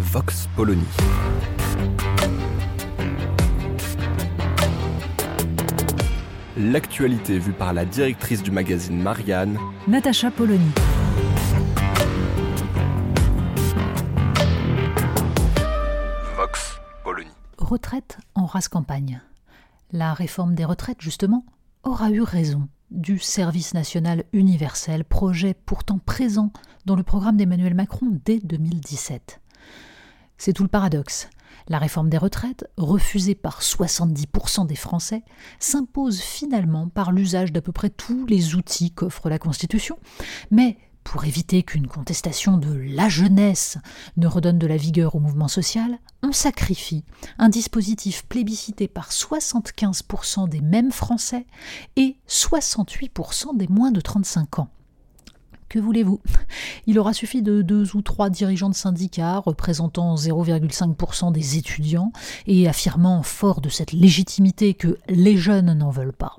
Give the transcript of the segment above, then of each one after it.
Vox Polony. L'actualité vue par la directrice du magazine Marianne, Natacha Polony. Vox Polony. Retraite en race campagne. La réforme des retraites, justement, aura eu raison du service national universel, projet pourtant présent dans le programme d'Emmanuel Macron dès 2017. C'est tout le paradoxe. La réforme des retraites, refusée par 70% des Français, s'impose finalement par l'usage d'à peu près tous les outils qu'offre la Constitution, mais pour éviter qu'une contestation de la jeunesse ne redonne de la vigueur au mouvement social, on sacrifie un dispositif plébiscité par 75% des mêmes Français et 68% des moins de 35 ans. Que voulez-vous Il aura suffi de deux ou trois dirigeants de syndicats représentant 0,5% des étudiants et affirmant fort de cette légitimité que les jeunes n'en veulent pas.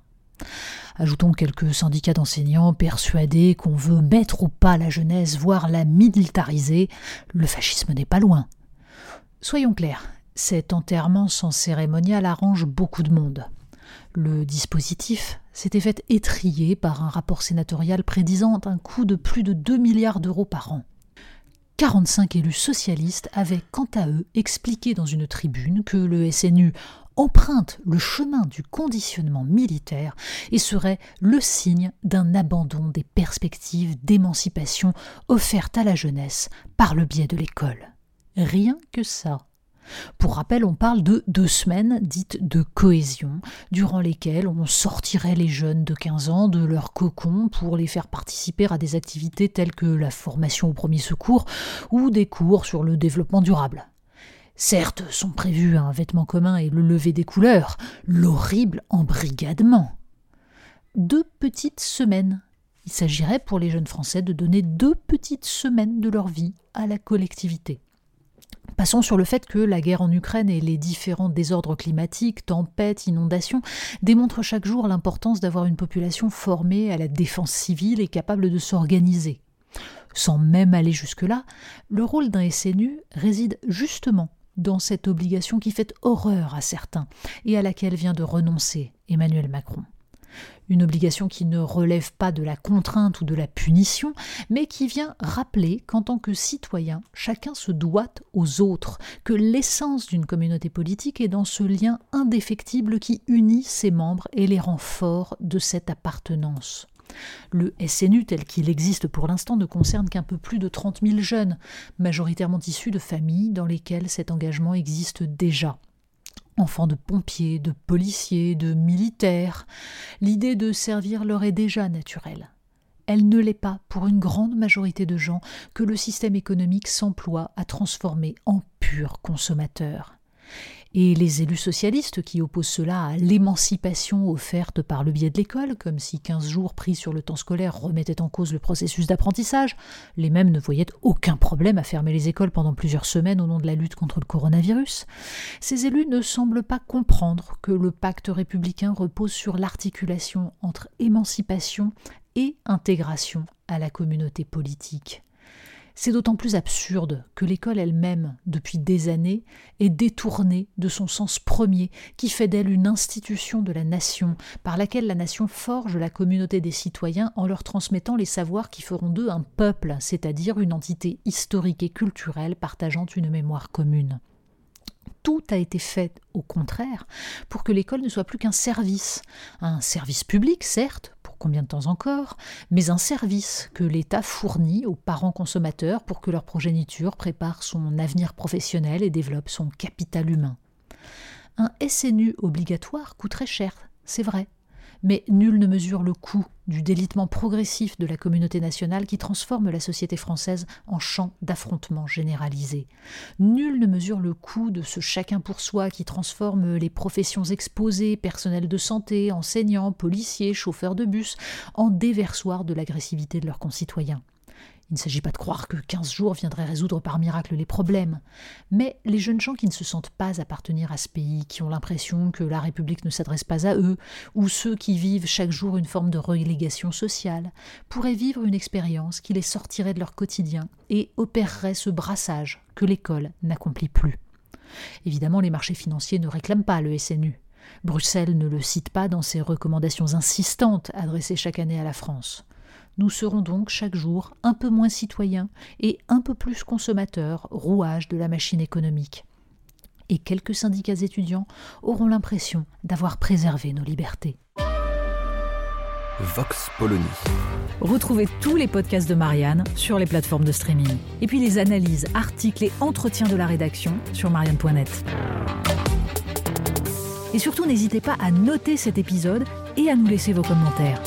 Ajoutons quelques syndicats d'enseignants persuadés qu'on veut mettre au pas la jeunesse, voire la militariser. Le fascisme n'est pas loin. Soyons clairs, cet enterrement sans cérémonial arrange beaucoup de monde. Le dispositif s'était fait étrier par un rapport sénatorial prédisant un coût de plus de 2 milliards d'euros par an. 45 élus socialistes avaient quant à eux expliqué dans une tribune que le SNU emprunte le chemin du conditionnement militaire et serait le signe d'un abandon des perspectives d'émancipation offertes à la jeunesse par le biais de l'école. Rien que ça. Pour rappel, on parle de deux semaines dites de cohésion, durant lesquelles on sortirait les jeunes de 15 ans de leur cocon pour les faire participer à des activités telles que la formation au premier secours ou des cours sur le développement durable. Certes, sont prévus un vêtement commun et le lever des couleurs, l'horrible embrigadement. Deux petites semaines. Il s'agirait pour les jeunes Français de donner deux petites semaines de leur vie à la collectivité. Passons sur le fait que la guerre en Ukraine et les différents désordres climatiques, tempêtes, inondations, démontrent chaque jour l'importance d'avoir une population formée à la défense civile et capable de s'organiser. Sans même aller jusque-là, le rôle d'un SNU réside justement dans cette obligation qui fait horreur à certains et à laquelle vient de renoncer Emmanuel Macron. Une obligation qui ne relève pas de la contrainte ou de la punition, mais qui vient rappeler qu'en tant que citoyen, chacun se doit aux autres, que l'essence d'une communauté politique est dans ce lien indéfectible qui unit ses membres et les rend forts de cette appartenance. Le SNU tel qu'il existe pour l'instant ne concerne qu'un peu plus de 30 000 jeunes, majoritairement issus de familles dans lesquelles cet engagement existe déjà. Enfants de pompiers, de policiers, de militaires, l'idée de servir leur est déjà naturelle. Elle ne l'est pas pour une grande majorité de gens que le système économique s'emploie à transformer en purs consommateurs. Et les élus socialistes qui opposent cela à l'émancipation offerte par le biais de l'école, comme si 15 jours pris sur le temps scolaire remettaient en cause le processus d'apprentissage, les mêmes ne voyaient aucun problème à fermer les écoles pendant plusieurs semaines au nom de la lutte contre le coronavirus, ces élus ne semblent pas comprendre que le pacte républicain repose sur l'articulation entre émancipation et intégration à la communauté politique. C'est d'autant plus absurde que l'école elle-même, depuis des années, est détournée de son sens premier, qui fait d'elle une institution de la nation, par laquelle la nation forge la communauté des citoyens en leur transmettant les savoirs qui feront d'eux un peuple, c'est-à-dire une entité historique et culturelle partageant une mémoire commune. Tout a été fait au contraire pour que l'école ne soit plus qu'un service, un service public certes, combien de temps encore, mais un service que l'État fournit aux parents consommateurs pour que leur progéniture prépare son avenir professionnel et développe son capital humain. Un SNU obligatoire coûterait cher, c'est vrai, Mais nul ne mesure le coût du délitement progressif de la communauté nationale qui transforme la société française en champ d'affrontement généralisé. Nul ne mesure le coût de ce chacun pour soi qui transforme les professions exposées, personnel de santé, enseignants, policiers, chauffeurs de bus, en déversoirs de l'agressivité de leurs concitoyens. Il ne s'agit pas de croire que 15 jours viendraient résoudre par miracle les problèmes, mais les jeunes gens qui ne se sentent pas appartenir à ce pays, qui ont l'impression que la République ne s'adresse pas à eux, ou ceux qui vivent chaque jour une forme de relégation sociale, pourraient vivre une expérience qui les sortirait de leur quotidien et opérerait ce brassage que l'école n'accomplit plus. Évidemment, les marchés financiers ne réclament pas le SNU. Bruxelles ne le cite pas dans ses recommandations insistantes adressées chaque année à la France. Nous serons donc chaque jour un peu moins citoyens et un peu plus consommateurs, rouages de la machine économique. Et quelques syndicats étudiants auront l'impression d'avoir préservé nos libertés. Vox Polony. Retrouvez tous les podcasts de Marianne sur les plateformes de streaming. Et puis les analyses, articles et entretiens de la rédaction sur marianne.net. Et surtout, n'hésitez pas à noter cet épisode et à nous laisser vos commentaires.